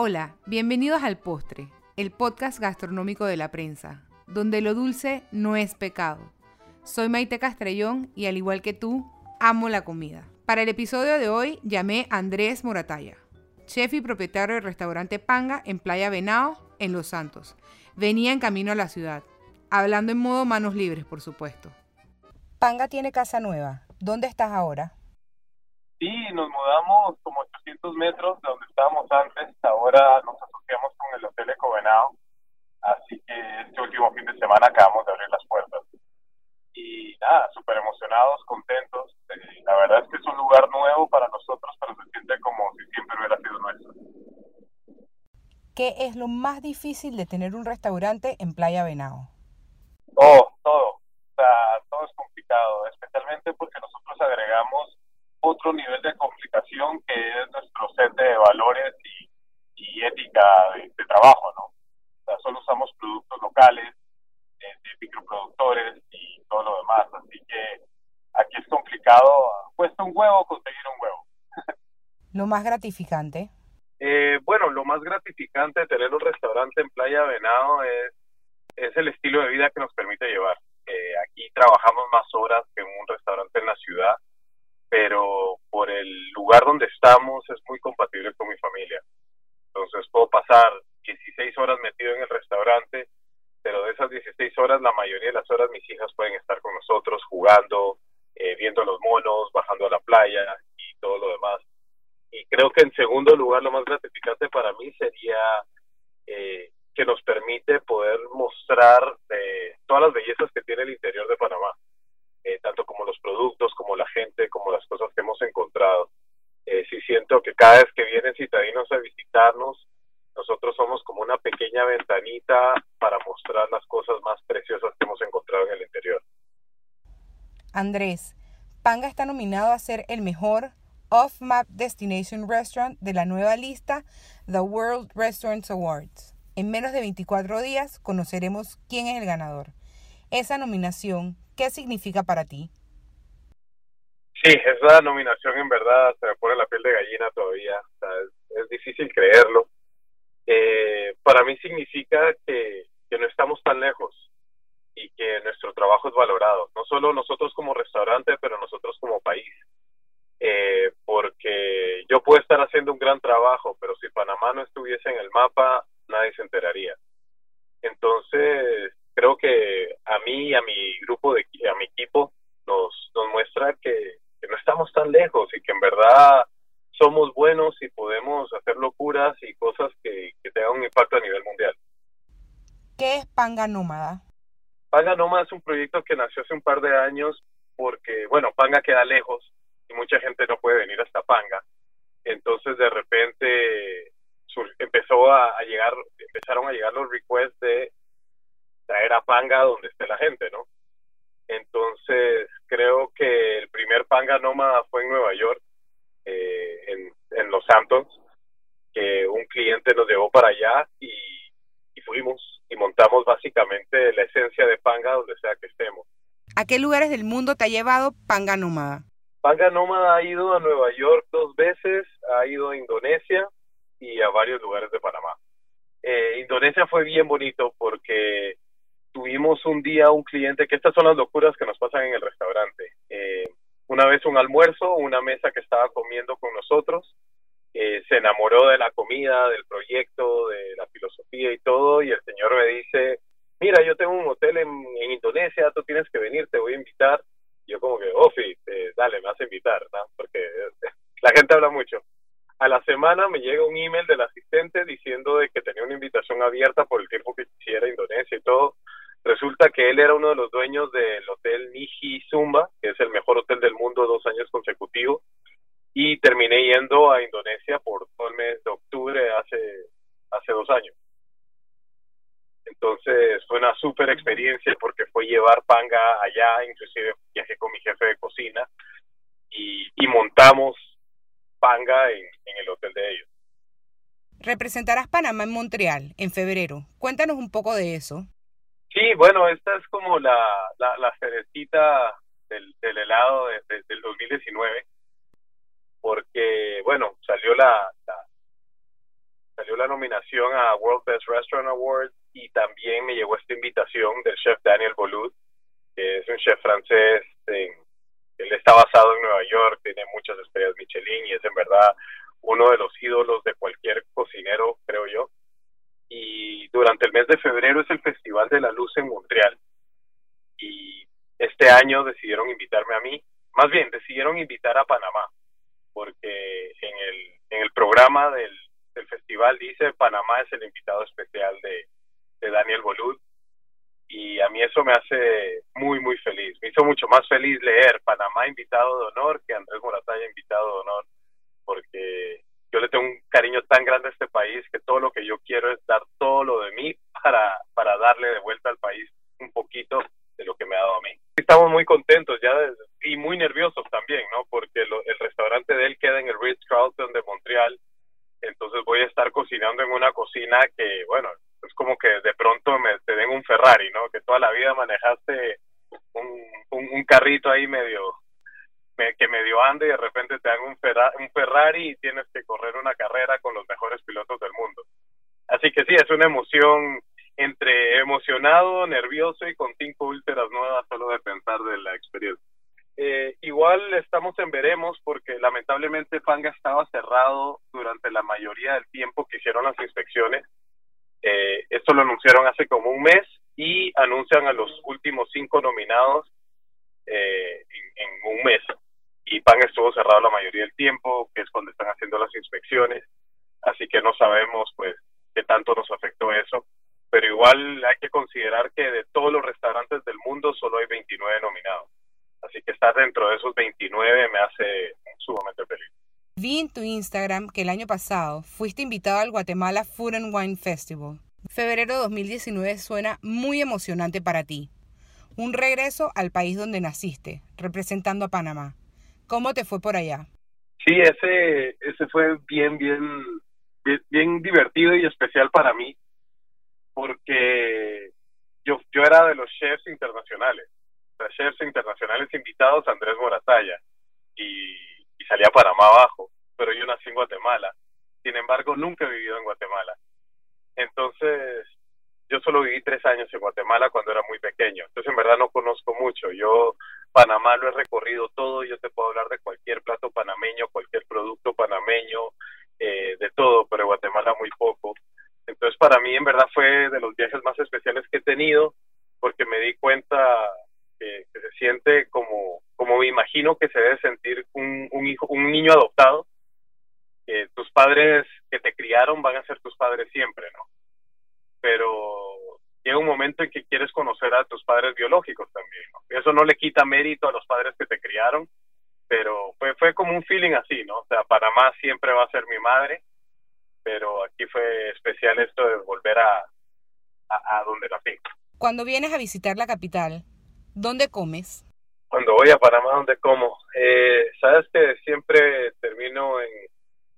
Hola, bienvenidos al Postre, el podcast gastronómico de la prensa, donde lo dulce no es pecado. Soy Maite Castrellón y al igual que tú, amo la comida. Para el episodio de hoy llamé a Andrés Morataya, chef y propietario del restaurante Panga en Playa Venado, en Los Santos. Venía en camino a la ciudad, hablando en modo manos libres, por supuesto. Panga tiene casa nueva. ¿Dónde estás ahora? Sí, nos mudamos como 800 metros de donde estábamos antes. Ahora nos asociamos con el Hotel Ecovenado. Así que este último fin de semana acabamos de abrir las puertas. Y nada, súper emocionados, contentos. Eh, la verdad es que es un lugar nuevo para nosotros, pero se siente como si siempre hubiera sido nuestro. ¿Qué es lo más difícil de tener un restaurante en Playa Venado? Oh, todo. O sea, todo es complicado, especialmente porque nosotros agregamos otro nivel de complicación que es nuestro set de valores y, ética de, trabajo, ¿no? O usamos productos locales, eh, de microproductores y todo lo demás, así que aquí es complicado, cuesta un huevo conseguir un huevo. ¿Lo más gratificante? Eh, bueno, lo más gratificante de tener un restaurante en Playa Venado es, es el estilo de vida que nos permite llevar. Eh, aquí trabajamos más horas que en un restaurante en la ciudad pero por el lugar donde estamos es muy compatible con mi familia. Entonces puedo pasar 16 horas metido en el restaurante, pero de esas 16 horas, la mayoría de las horas mis hijas pueden estar con nosotros jugando, eh, viendo los monos, bajando a la playa y todo lo demás. Y creo que en segundo lugar, lo más gratificante para mí sería eh, que nos permite poder mostrar eh, todas las bellezas que tiene el interior de Panamá. Eh, tanto como los productos, como la gente, como las cosas que hemos encontrado. Eh, sí siento que cada vez que vienen citadinos a visitarnos, nosotros somos como una pequeña ventanita para mostrar las cosas más preciosas que hemos encontrado en el interior. Andrés, Panga está nominado a ser el mejor off-map destination restaurant de la nueva lista The World Restaurants Awards. En menos de 24 días conoceremos quién es el ganador. Esa nominación, ¿Qué significa para ti? Sí, esa nominación en verdad se me pone la piel de gallina todavía. es, difícil creerlo. Eh, para mí significa que, no estamos tan lejos y que nuestro trabajo es valorado. No solo nosotros como restaurante, pero nosotros como país. Eh, porque yo puedo estar haciendo un gran trabajo, pero si Panamá no estuviese en el mapa, nadie se enteraría. Entonces, creo que a mí y a mi grupo, de, a mi equipo, nos, nos muestra que, no estamos tan lejos y que en verdad somos buenos y podemos hacer locuras y cosas que, que tengan un impacto a nivel mundial. ¿Qué es Panga Nómada? Panga Nómada es un proyecto que nació hace un par de años porque, bueno, Panga queda lejos y mucha gente no puede venir hasta Panga. Entonces, de repente, empezó a, a llegar, empezaron a llegar los requests de traer a Panga donde esté la gente, ¿no? Entonces, creo que el primer Panga Nómada fue en Nueva York, eh, en, Los Santos, que un cliente nos llevó para allá y, fuimos y montamos básicamente la esencia de Panga donde sea que estemos. ¿A qué lugares del mundo te ha llevado Panga Nómada? Panga Nómada ha ido a Nueva York dos veces, ha ido a Indonesia y a varios lugares de Panamá. Eh, Indonesia fue bien bonito porque tuvimos un día un cliente, que estas son las locuras que nos pasan en el restaurante. Eh, una vez un almuerzo, una mesa que estaba comiendo con nosotros, eh, se enamoró de la comida, del proyecto, de la filosofía y todo, y el señor me dice, mira, yo tengo un hotel en, Indonesia, tú tienes que venir, te voy a invitar. yo como que, oh, sí, eh, dale, me vas a invitar, ¿no? porque la gente habla mucho. A la semana me llega un email del asistente diciendo de que tenía una invitación abierta por el tiempo que quisiera Indonesia y todo. Resulta que él era uno de los dueños del hotel Niji Zumba, que es el mejor dos años consecutivos, y terminé yendo a Indonesia por todo el mes de octubre hace, hace dos años. Entonces fue una súper experiencia porque fue llevar panga allá, inclusive viajé con mi jefe de cocina y, y montamos panga en, en el hotel de ellos. Representarás Panamá en Montreal en febrero. Cuéntanos un poco de eso. Sí, bueno, esta es como la, la, la cerecita del, del helado de, del 2019, porque, bueno, salió la, salió la nominación a World Best Restaurant Award y también me llegó esta invitación del chef Daniel Boulud, que es un chef francés, él está basado en Nueva York, tiene muchas estrellas Michelin y es en verdad uno de los ídolos de cualquier cocinero, creo yo. Y durante el mes de febrero es el Festival de la Luz en Montreal. Y este año decidieron invitarme a mí, más bien decidieron invitar a Panamá, porque en el, en el programa del, festival dice Panamá es el invitado especial de, de Daniel Bolud y a mí eso me hace muy, muy feliz. Me hizo mucho más feliz leer Panamá invitado de honor que Andrés Moratalla invitado de honor, porque yo le tengo un cariño tan grande a este país que todo lo que yo quiero es dar todo lo de mí para, para darle de vuelta al país un poquito de lo que me ha dado a mí. Estamos muy contentos ya y muy nerviosos también, ¿no? Porque el restaurante de él queda en el Ritz Carlton de Montreal, entonces voy a estar cocinando en una cocina que, bueno, es como que de pronto me te den un Ferrari, ¿no? Que toda la vida manejaste un, un, carrito ahí medio que medio ande y de repente te dan un, un Ferrari y tienes que correr una carrera con los mejores pilotos del mundo. Así que sí, es una emoción entre emocionado, nervioso y con cinco úlceras nuevas solo de pensar de la experiencia. Eh, igual estamos en veremos porque lamentablemente Panga estaba cerrado durante la mayoría del tiempo que hicieron las inspecciones. Eh, esto lo anunciaron hace como un mes y anuncian a los últimos cinco nominados eh, en, un mes. Y Panga estuvo cerrado la mayoría del tiempo, que es cuando están haciendo las inspecciones. Así que no sabemos pues qué tanto nos afectó eso pero igual hay que considerar que de todos los restaurantes del mundo solo hay 29 nominados. Así que estar dentro de esos 29 me hace sumamente feliz. Vi en tu Instagram que el año pasado fuiste invitado al Guatemala Food and Wine Festival. Febrero de 2019 suena muy emocionante para ti. Un regreso al país donde naciste, representando a Panamá. ¿Cómo te fue por allá? Sí, ese, ese fue bien, bien, bien, bien divertido y especial para mí porque yo, yo era de los chefs internacionales, los chefs internacionales invitados a Andrés Moratalla y, y salí a Panamá abajo, pero yo nací en Guatemala. Sin embargo, nunca he vivido en Guatemala. Entonces, yo solo viví tres años en Guatemala cuando era muy pequeño. Entonces, en verdad no conozco mucho. Yo Panamá lo he recorrido todo. Yo te puedo hablar de cualquier plato panameño, cualquier producto panameño, eh, de todo, pero en Guatemala muy poco. Para mí en verdad fue de los viajes más especiales que he tenido porque me di cuenta que, se siente como, como me imagino que se debe sentir un, un hijo, un niño adoptado, que tus padres que te criaron van a ser tus padres siempre, ¿no? Pero llega un momento en que quieres conocer a tus padres biológicos también, ¿no? Eso no le quita mérito a los padres que te criaron, pero fue, fue como un feeling así, ¿no? O sea, Panamá siempre va a ser mi madre pero aquí fue especial esto de volver a, a, donde nací. Cuando vienes a visitar la capital, ¿dónde comes? Cuando voy a Panamá, ¿dónde como? Eh, Sabes que siempre termino en,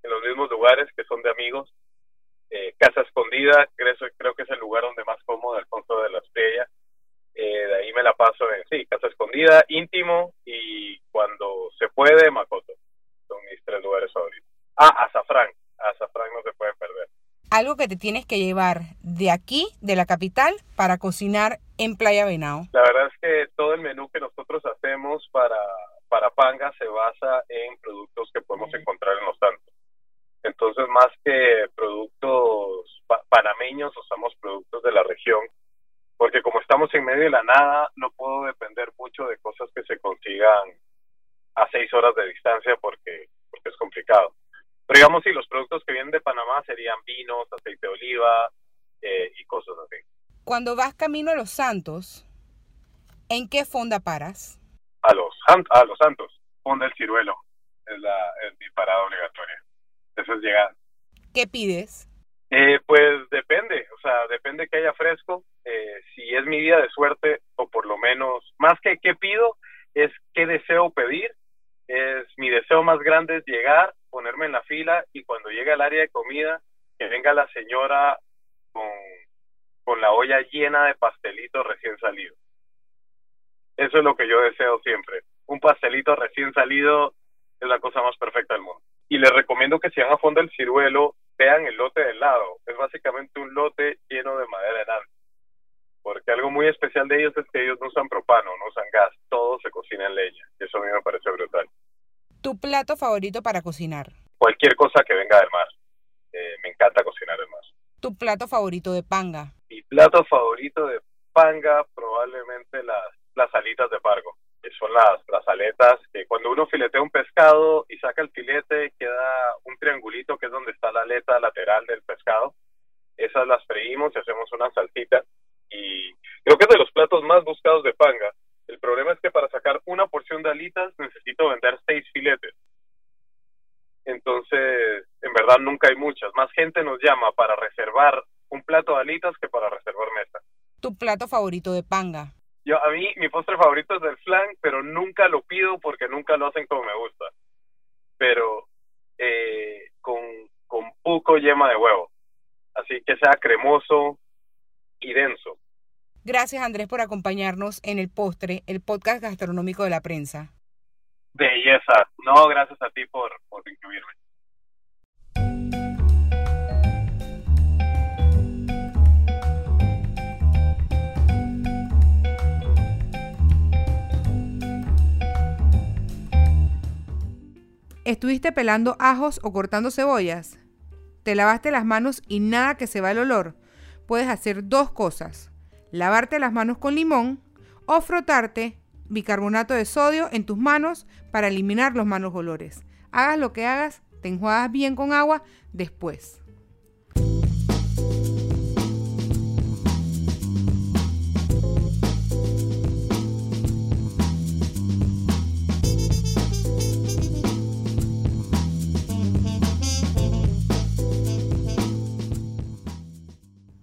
en, los mismos lugares que son de amigos. Eh, Casa Escondida, creo, creo que es el lugar donde más como, de Alfonso de la Estrella. Eh, de ahí me la paso en, sí, Casa Escondida, íntimo y cuando se puede, Macoto. Son mis tres lugares favoritos. Ah, Azafrán azafrán no se puede perder. Algo que te tienes que llevar de aquí, de la capital, para cocinar en Playa Venado. La verdad es que todo el menú que nosotros hacemos para, para Panga se basa en productos que podemos encontrar en los santos. Entonces, más que productos panameños, usamos productos de la región, porque como estamos en medio de la nada, no puedo depender mucho de cosas que se consigan a seis horas de distancia porque, porque es complicado. Pero digamos, sí, los productos que vienen de Panamá serían vinos, aceite de oliva eh, y cosas así. Cuando vas camino a Los Santos, ¿en qué fonda paras? A los, a los Santos, fonda el ciruelo, es, la, es mi parada obligatoria. Eso es llegar. ¿Qué pides? Eh, pues depende, o sea, depende que haya fresco. Eh, si es mi día de suerte, o por lo menos, más que qué pido, es qué deseo pedir. Es mi deseo más grande es llegar ponerme en la fila y cuando llegue al área de comida, que venga la señora con, con la olla llena de pastelitos recién salidos. Eso es lo que yo deseo siempre. Un pastelito recién salido es la cosa más perfecta del mundo. Y les recomiendo que si van a fondo el ciruelo, vean el lote del lado. Es básicamente un lote lleno de madera enana. Porque algo muy especial de ellos es que ellos no usan propano, no usan gas, todo se cocina en leña. Y eso a mí me parece brutal. ¿Tu plato favorito para cocinar? Cualquier cosa que venga del mar. Eh, me encanta cocinar el mar. ¿Tu plato favorito de panga? Mi plato favorito de panga probablemente las, las alitas de pargo, que son las, las aletas que cuando uno filetea un pescado y saca el filete queda un triangulito que es donde está la aleta lateral del pescado. Esas las freímos y hacemos una salsita y creo que es de los platos más buscados de panga. El problema es que para sacar una porción de alitas necesito vender seis filetes. Entonces, en verdad nunca hay muchas. Más gente nos llama para reservar un plato de alitas que para reservar mesa. ¿Tu plato favorito de panga? Yo, a mí, mi postre favorito es el flan, pero nunca lo pido porque nunca lo hacen como me gusta. Pero eh, con, con poco yema de huevo. Así que sea cremoso y denso. Gracias Andrés por acompañarnos en el postre, el podcast gastronómico de la prensa. Belleza. No, gracias a ti por, por incluirme. ¿Estuviste pelando ajos o cortando cebollas? ¿Te lavaste las manos y nada que se va el olor? Puedes hacer dos cosas. Lavarte las manos con limón o frotarte bicarbonato de sodio en tus manos para eliminar los malos olores. Hagas lo que hagas, te enjuagas bien con agua después.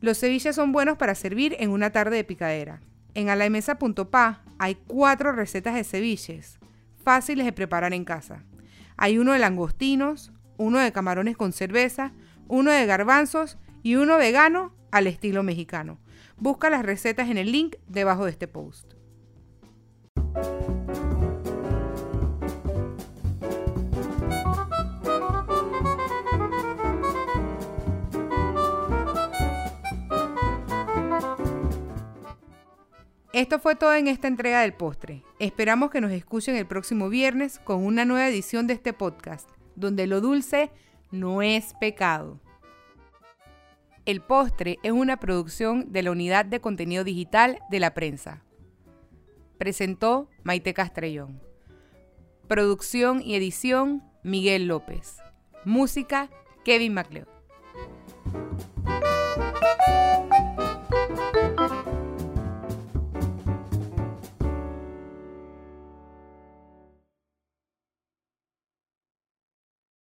Los ceviches son buenos para servir en una tarde de picadera. En alamesa.pa hay cuatro recetas de ceviches, fáciles de preparar en casa. Hay uno de langostinos, uno de camarones con cerveza, uno de garbanzos y uno vegano al estilo mexicano. Busca las recetas en el link debajo de este post. Esto fue todo en esta entrega del postre. Esperamos que nos escuchen el próximo viernes con una nueva edición de este podcast, donde lo dulce no es pecado. El postre es una producción de la Unidad de Contenido Digital de la Prensa. Presentó Maite Castrellón. Producción y edición Miguel López. Música Kevin MacLeod.